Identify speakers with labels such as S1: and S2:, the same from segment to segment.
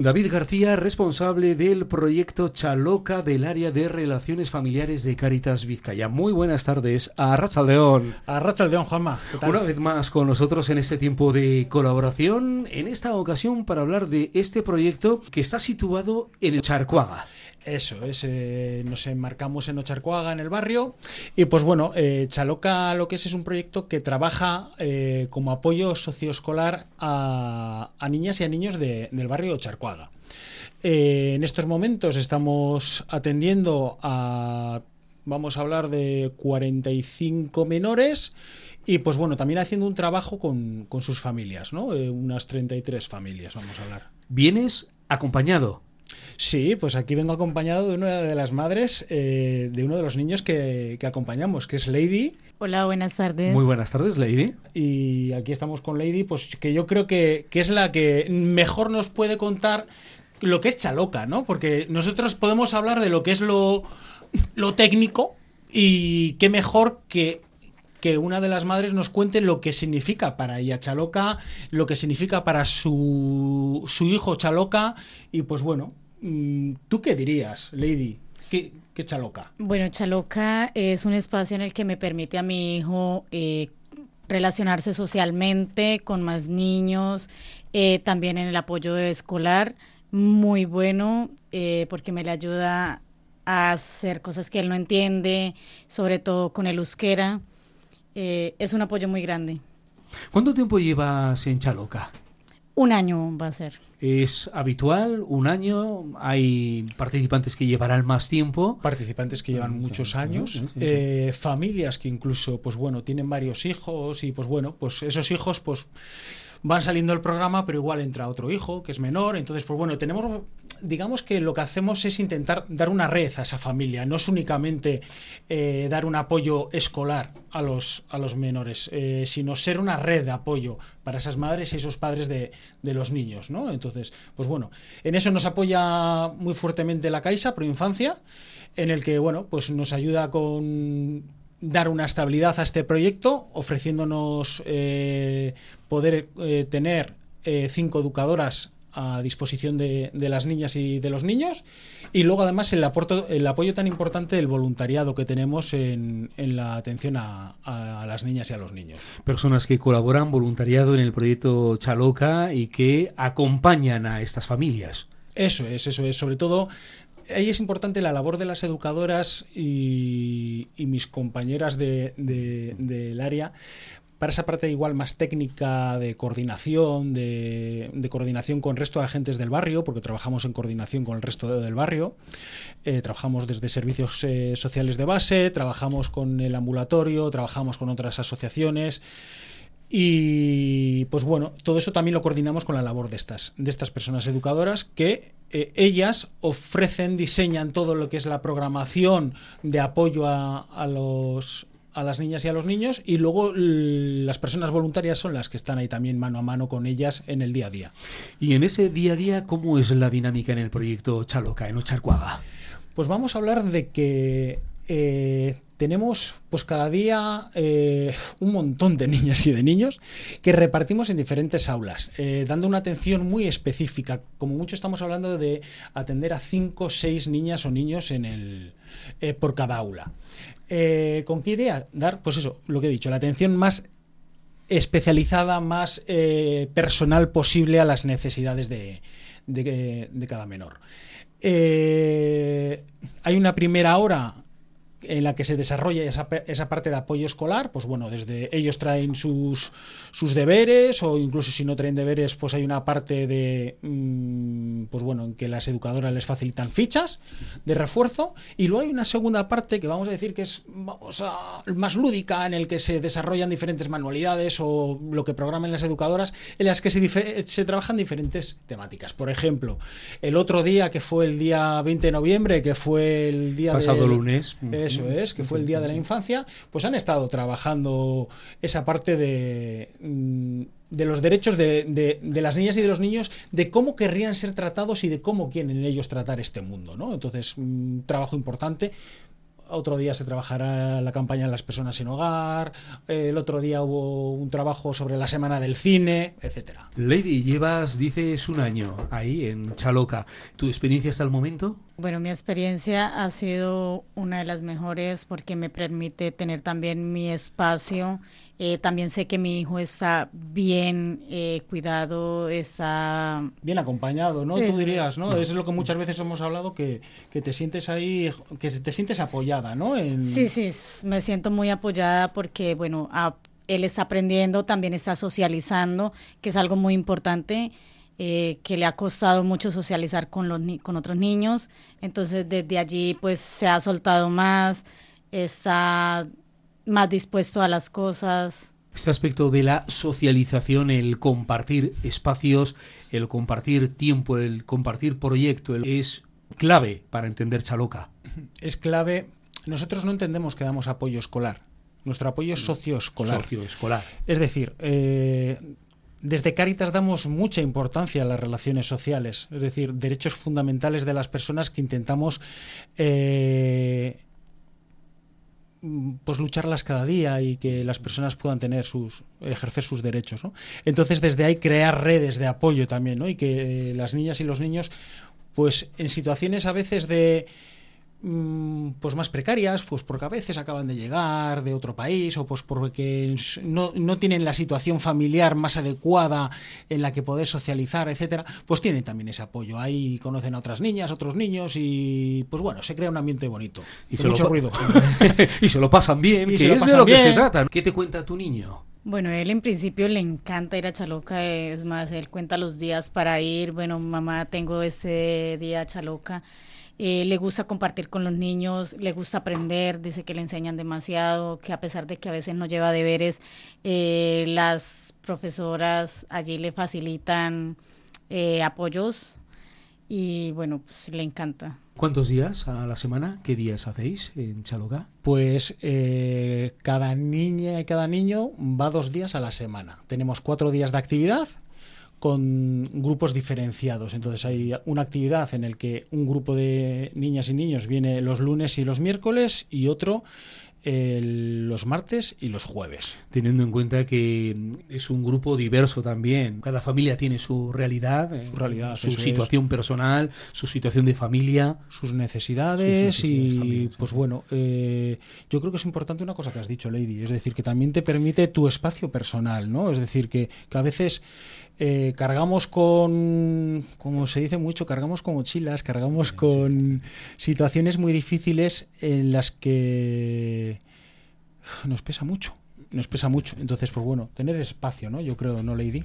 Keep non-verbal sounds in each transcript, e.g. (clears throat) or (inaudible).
S1: David García, responsable del proyecto Chaloca del área de relaciones familiares de Caritas Vizcaya. Muy buenas tardes a León.
S2: A León, Juanma.
S1: Una vez más con nosotros en este tiempo de colaboración, en esta ocasión para hablar de este proyecto que está situado en el Charcuaga.
S2: Eso es, eh, nos enmarcamos en Ocharcuaga, en el barrio, y pues bueno, eh, Chaloca lo que es es un proyecto que trabaja eh, como apoyo socioescolar a, niñas y a niños del barrio de Ocharcuaga. en estos momentos estamos atendiendo a, vamos a hablar de 45 menores, y pues bueno, también haciendo un trabajo con, con sus familias, ¿no? unas 33 familias, vamos a hablar.
S1: ¿Vienes acompañado?
S2: Sí, pues aquí vengo acompañado de una de las madres eh, de uno de los niños que, acompañamos, que es Lady.
S3: Hola, buenas tardes.
S1: Muy buenas tardes, Lady.
S2: Y aquí estamos con Lady, pues que yo creo que, es la que mejor nos puede contar lo que es Chaloca, ¿no? Porque nosotros podemos hablar de lo que es lo, lo técnico y qué mejor que que una de las madres nos cuente lo que significa para ella Chaloca, lo que significa para su, su hijo Chaloca y pues bueno, ¿Tú qué dirías, Lady? ¿Qué, qué Chaloca?
S3: Bueno, Chaloca es un espacio en el que me permite a mi hijo eh, relacionarse socialmente con más niños, eh, también en el apoyo escolar, muy bueno, eh, porque me le ayuda a hacer cosas que él no entiende, sobre todo con el euskera. es un apoyo muy grande.
S1: ¿Cuánto tiempo llevas en Chaloca?
S3: Un año va a ser.
S1: ¿Es habitual? ¿Un año? ¿Hay participantes que llevarán más tiempo?
S2: Participantes que llevan muchos años. Eh, familias que incluso, pues bueno, tienen varios hijos y pues bueno, pues esos hijos pues van saliendo del programa, pero igual entra otro hijo que es menor. Entonces, pues bueno, tenemos digamos que lo que hacemos es intentar dar una red a esa familia, no es únicamente eh, dar un apoyo escolar a los, a los menores, eh, sino ser una red de apoyo para esas madres y esos padres de, los niños, ¿no? Entonces, pues bueno, en eso nos apoya muy fuertemente la Caixa Pro Infancia, en el que, bueno, pues nos ayuda con dar una estabilidad a este proyecto, ofreciéndonos eh, poder tener cinco educadoras a disposición de, las niñas y de los niños y luego además el, el apoyo tan importante del voluntariado que tenemos en, la atención a, las niñas y a los niños.
S1: Personas que colaboran voluntariado en el proyecto Chaloca y que acompañan a estas familias.
S2: Eso es, eso es. Sobre todo ahí es importante la labor de las educadoras y, mis compañeras del de, área, para esa parte igual más técnica de coordinación, de, coordinación con el resto de agentes del barrio, porque trabajamos en coordinación con el resto del barrio, eh, trabajamos desde servicios eh, sociales de base, trabajamos con el ambulatorio, trabajamos con otras asociaciones. Y pues bueno, todo eso también lo coordinamos con la labor de estas, de estas personas educadoras que eh, ellas ofrecen, diseñan todo lo que es la programación de apoyo a los, a las niñas y a los niños y luego las personas voluntarias son las que están ahí también mano a mano con ellas en el día a día.
S1: Y en ese día a día, ¿cómo es la dinámica en el proyecto Chaloca, en Ocharcuaga?
S2: Pues vamos a hablar de que eh, tenemos pues cada día eh, un montón de (laughs) niñas y de niños que repartimos en diferentes aulas, eh, dando una atención muy específica. Como mucho estamos hablando de atender a 5 o 6 niñas o niños en el, por cada aula. ¿Con qué idea? Dar, pues eso, lo que he dicho, la atención más especializada, más personal posible a las necesidades de, de cada menor. hay una primera hora en la que se desarrolla esa, esa, parte de apoyo escolar, pues bueno, desde ellos traen sus, sus deberes o incluso si no traen deberes, pues hay una parte de, mm, pues bueno, en que las educadoras les facilitan fichas de refuerzo y luego hay una segunda parte que vamos a decir que es vamos a, más lúdica, en el que se desarrollan diferentes manualidades o lo que programan las educadoras, en las que se, se trabajan diferentes temáticas. Por ejemplo, el otro día que fue el día 20 de noviembre, que fue el día...
S1: Pasado lunes.
S2: Eso es, que fue el Día de la Infancia, pues han estado trabajando esa parte de, mm, de los derechos de, de, las niñas y de los niños, de cómo querrían ser tratados y de cómo quieren ellos tratar este mundo. ¿no? Entonces, un trabajo importante otro día se trabajará la campaña de las personas sin hogar, el otro día hubo un trabajo sobre la semana del cine, etcétera.
S1: Lady, llevas, dices, un año ahí en Chaloca. ¿Tu experiencia hasta el momento?
S3: Bueno, mi experiencia ha sido una de las mejores porque me permite tener también mi espacio. Eh, también sé que mi hijo está bien eh, cuidado, está...
S2: Bien acompañado, ¿no? Tú dirías, ¿no? Eso es lo que muchas veces hemos hablado, que, que te sientes ahí, que te sientes apoyada, ¿no?
S3: Sí, sí, me siento muy apoyada porque, bueno, él está aprendiendo, también está socializando, que es algo muy importante. Eh, que le ha costado mucho socializar con, los, con otros niños. Entonces desde allí pues se ha soltado más, está más dispuesto a las cosas.
S1: Este aspecto de la socialización, el compartir espacios, el compartir tiempo, el compartir proyecto, es clave para entender Chaloca.
S2: Es clave. Nosotros no entendemos que damos apoyo escolar. Nuestro apoyo es socioescolar.
S1: Socioescolar.
S2: Es decir, eh, desde Caritas damos mucha importancia a las relaciones sociales, es decir, derechos fundamentales de las personas que intentamos eh, pues lucharlas cada día y que las personas puedan tener sus ejercer sus derechos entonces desde ahí crear redes de apoyo también ¿no? y que las niñas y los niños pues en situaciones a veces de Mm, pues más precarias, pues porque a veces acaban de llegar de otro país o pues porque no, no, tienen la situación familiar más adecuada en la que poder socializar, etcétera, pues tienen también ese apoyo. Ahí conocen a otras niñas, otros niños y pues bueno, se crea un ambiente bonito.
S1: Y se mucho ruido. (laughs) y se lo pasan bien, y se lo es de lo que se trata. ¿Qué te cuenta tu niño?
S3: Bueno, él en principio le encanta ir a Chaloca, es más, él cuenta los días para ir, bueno, mamá, tengo este día a Chaloca. Eh, le gusta compartir con los niños, le gusta aprender, dice que le enseñan demasiado, que a pesar de que a veces no lleva deberes, eh, las profesoras allí le facilitan eh, apoyos y bueno, pues le encanta.
S1: ¿Cuántos días a la semana? ¿Qué días hacéis en Chaloca?
S2: Pues cada niña y cada niño va dos días a la semana. Tenemos cuatro días de actividad con grupos diferenciados. Entonces hay una actividad en el que un grupo de niñas y niños viene los lunes y los miércoles y otro los martes y los jueves.
S1: Teniendo en cuenta que es un grupo diverso también, cada familia tiene su realidad, su, realidad, su situación personal, su situación de familia,
S2: sus necesidades, y pues bueno, eh, yo creo que es importante una cosa que has dicho, Lady, es decir, que también te permite tu espacio personal, ¿no? Es decir, que, que a veces eh, cargamos con, como se dice mucho, cargamos con mochilas, cargamos con situaciones muy difíciles en las que nos pesa mucho, nos pesa mucho. Entonces, pues bueno, tener espacio, ¿no? Yo creo, ¿no, Lady?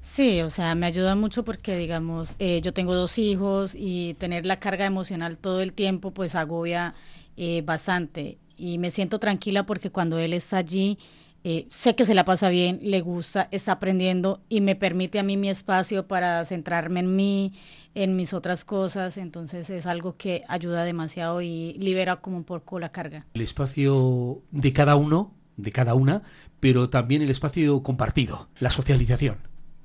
S3: Sí, o sea, me ayuda mucho porque, digamos, eh, yo tengo dos hijos y tener la carga emocional todo el tiempo, pues agobia eh, bastante. Y me siento tranquila porque cuando él está allí, eh, sé que se la pasa bien, le gusta, está aprendiendo y me permite a mí mi espacio para centrarme en mí, en mis otras cosas. Entonces es algo que ayuda demasiado y libera como un poco la carga.
S1: El espacio de cada uno, de cada una, pero también el espacio compartido, la socialización.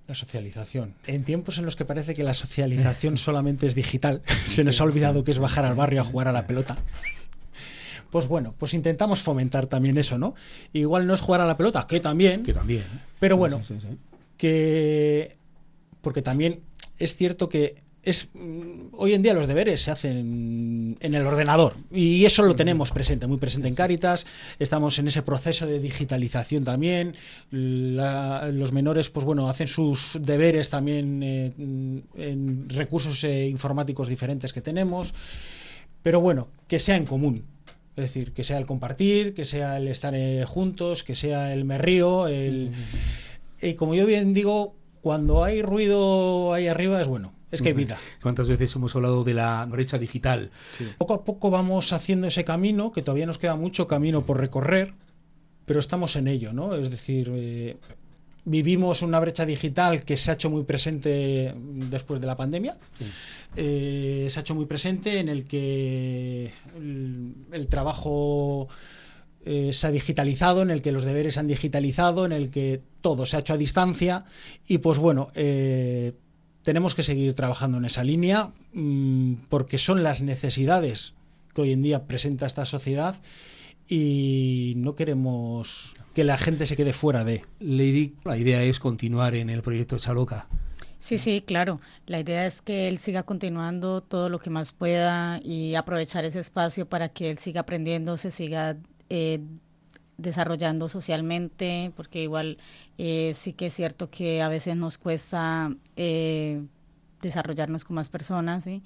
S2: La socialización. En tiempos en los que parece que la socialización solamente es digital, (laughs) se nos ha olvidado que es bajar al barrio a jugar a la pelota pues bueno, pues intentamos fomentar también eso, ¿no? Igual no es jugar a la pelota, que también.
S1: Que también.
S2: Pero bueno, que. Porque también es cierto que es mm, hoy en día los deberes se hacen en el ordenador y eso lo tenemos presente, muy presente en Cáritas. Estamos en ese proceso de digitalización también. los menores, pues bueno, hacen sus deberes también eh, en recursos eh, informáticos diferentes que tenemos. Pero bueno, que sea en común. Es decir, que sea el compartir, que sea el estar eh, juntos, que sea el me río. El... Y como yo bien digo, cuando hay ruido ahí arriba es bueno. Es que hay vida.
S1: ¿Cuántas veces hemos hablado de la brecha digital?
S2: Poco a poco vamos haciendo ese camino, que todavía nos queda mucho camino por recorrer, pero estamos en ello, ¿no? Es decir, eh, vivimos una brecha digital que se ha hecho muy presente después de la pandemia. Eh, se ha hecho muy presente en el que el, trabajo eh, se ha digitalizado, en el que los deberes se han digitalizado, en el que todo se ha hecho a distancia y pues bueno, eh, tenemos que seguir trabajando en esa línea mm, porque son las necesidades que hoy en día presenta esta sociedad y no queremos que la gente se quede fuera de.
S1: Lady, la idea es continuar en el proyecto Chaloca.
S3: Sí, sí, claro. La idea es que él siga continuando todo lo que más pueda y aprovechar ese espacio para que él siga aprendiendo, se siga eh, desarrollando socialmente, porque igual eh, sí que es cierto que a veces nos cuesta eh, desarrollarnos con más personas, ¿sí?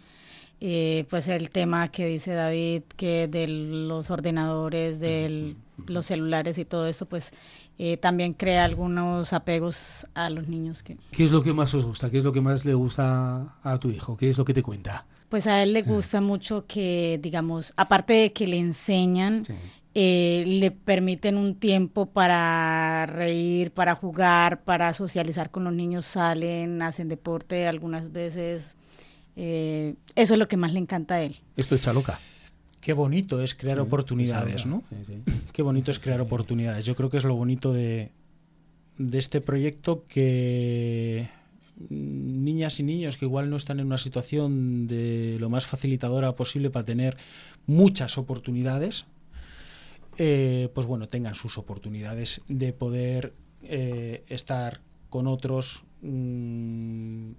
S3: pues el tema que dice David, que de los ordenadores, de los celulares y todo esto, pues eh, también crea algunos apegos a los niños. Que...
S1: ¿Qué es lo que más os gusta? ¿Qué es lo que más le gusta a tu hijo? ¿Qué es lo que te cuenta?
S3: Pues a él le gusta mucho que, digamos, aparte de que le enseñan, eh, le permiten un tiempo para reír, para jugar, para socializar con los niños, salen, hacen deporte algunas veces. Eh, eso es lo que más le encanta a él.
S1: Esto es Chaloca.
S2: Qué bonito es crear oportunidades, ¿no? (clears throat) Qué bonito es crear oportunidades. Yo creo que es lo bonito de, de este proyecto que niñas y niños que igual no están en una situación de lo más facilitadora posible para tener muchas oportunidades, eh, pues bueno, tengan sus oportunidades de poder eh, estar con otros, mm,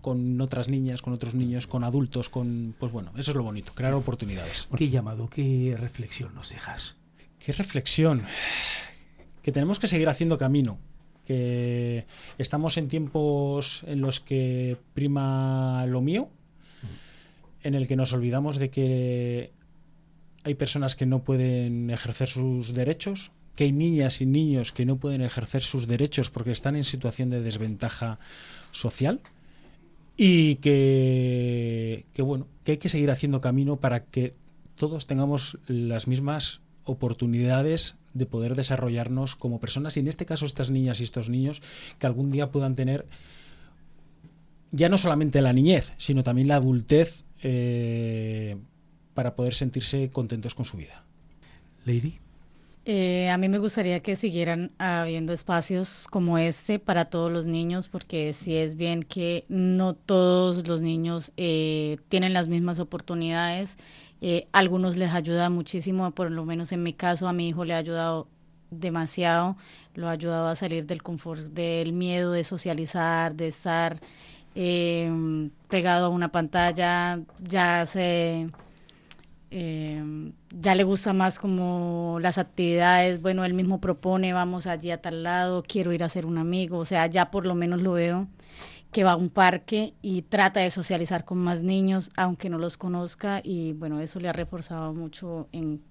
S2: con otras niñas, con otros niños, con adultos, con pues bueno, eso es lo bonito, crear oportunidades.
S1: ¿Qué llamado, qué reflexión nos dejas?
S2: ¿Qué reflexión? Que tenemos que seguir haciendo camino, que estamos en tiempos en los que prima lo mío, en el que nos olvidamos de que hay personas que no pueden ejercer sus derechos, que hay niñas y niños que no pueden ejercer sus derechos porque están en situación de desventaja social y que, bueno, que hay que seguir haciendo camino para que todos tengamos las mismas oportunidades de poder desarrollarnos como personas y en este caso estas niñas y estos niños que algún día puedan tener ya no solamente la niñez, sino también la adultez eh, para poder sentirse contentos con su vida.
S1: Lady.
S3: Eh, a mí me gustaría que siguieran habiendo espacios como este para todos los niños, porque sí es bien que no todos los niños eh, tienen las mismas oportunidades. Eh, algunos les ayuda muchísimo, por lo menos en mi caso a mi hijo le ha ayudado demasiado, lo ha ayudado a salir del confort, del miedo de socializar, de estar pegado a una pantalla, ya se eh, ya le gusta más como las actividades, bueno, él mismo propone, vamos allí a tal lado, quiero ir a ser un amigo, o sea, ya por lo menos lo veo que va a un parque y trata de socializar con más niños, aunque no los conozca, y bueno, eso le ha reforzado mucho en,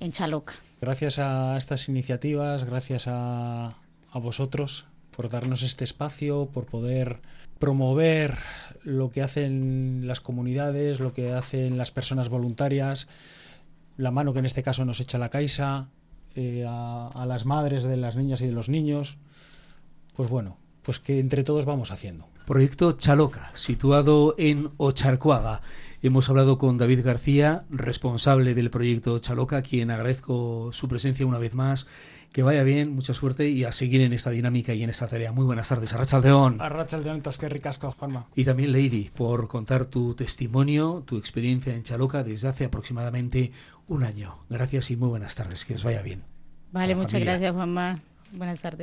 S3: en Chaloca.
S2: Gracias a estas iniciativas, gracias a, a vosotros por darnos este espacio, por poder promover lo que hacen las comunidades, lo que hacen las personas voluntarias, la mano que en este caso nos echa la Caixa, eh, a, las madres de las niñas y de los niños. Pues bueno, pues que entre todos vamos haciendo.
S1: Proyecto Chaloca, situado en Ocharcuaga. Hemos hablado con David García, responsable del proyecto Chaloca, quien agradezco su presencia una vez más que vaya bien, mucha suerte y a seguir en esta dinámica y en esta tarea. Muy buenas tardes, Arrachaldeón.
S2: Arrachaldeón, Tasquerricasco, Juanma.
S1: Y también Lady, por contar tu testimonio, tu experiencia en Chaloca desde hace aproximadamente un año. Gracias y muy buenas tardes, que os vaya bien.
S3: Vale, muchas gracias, Juanma. Buenas tardes.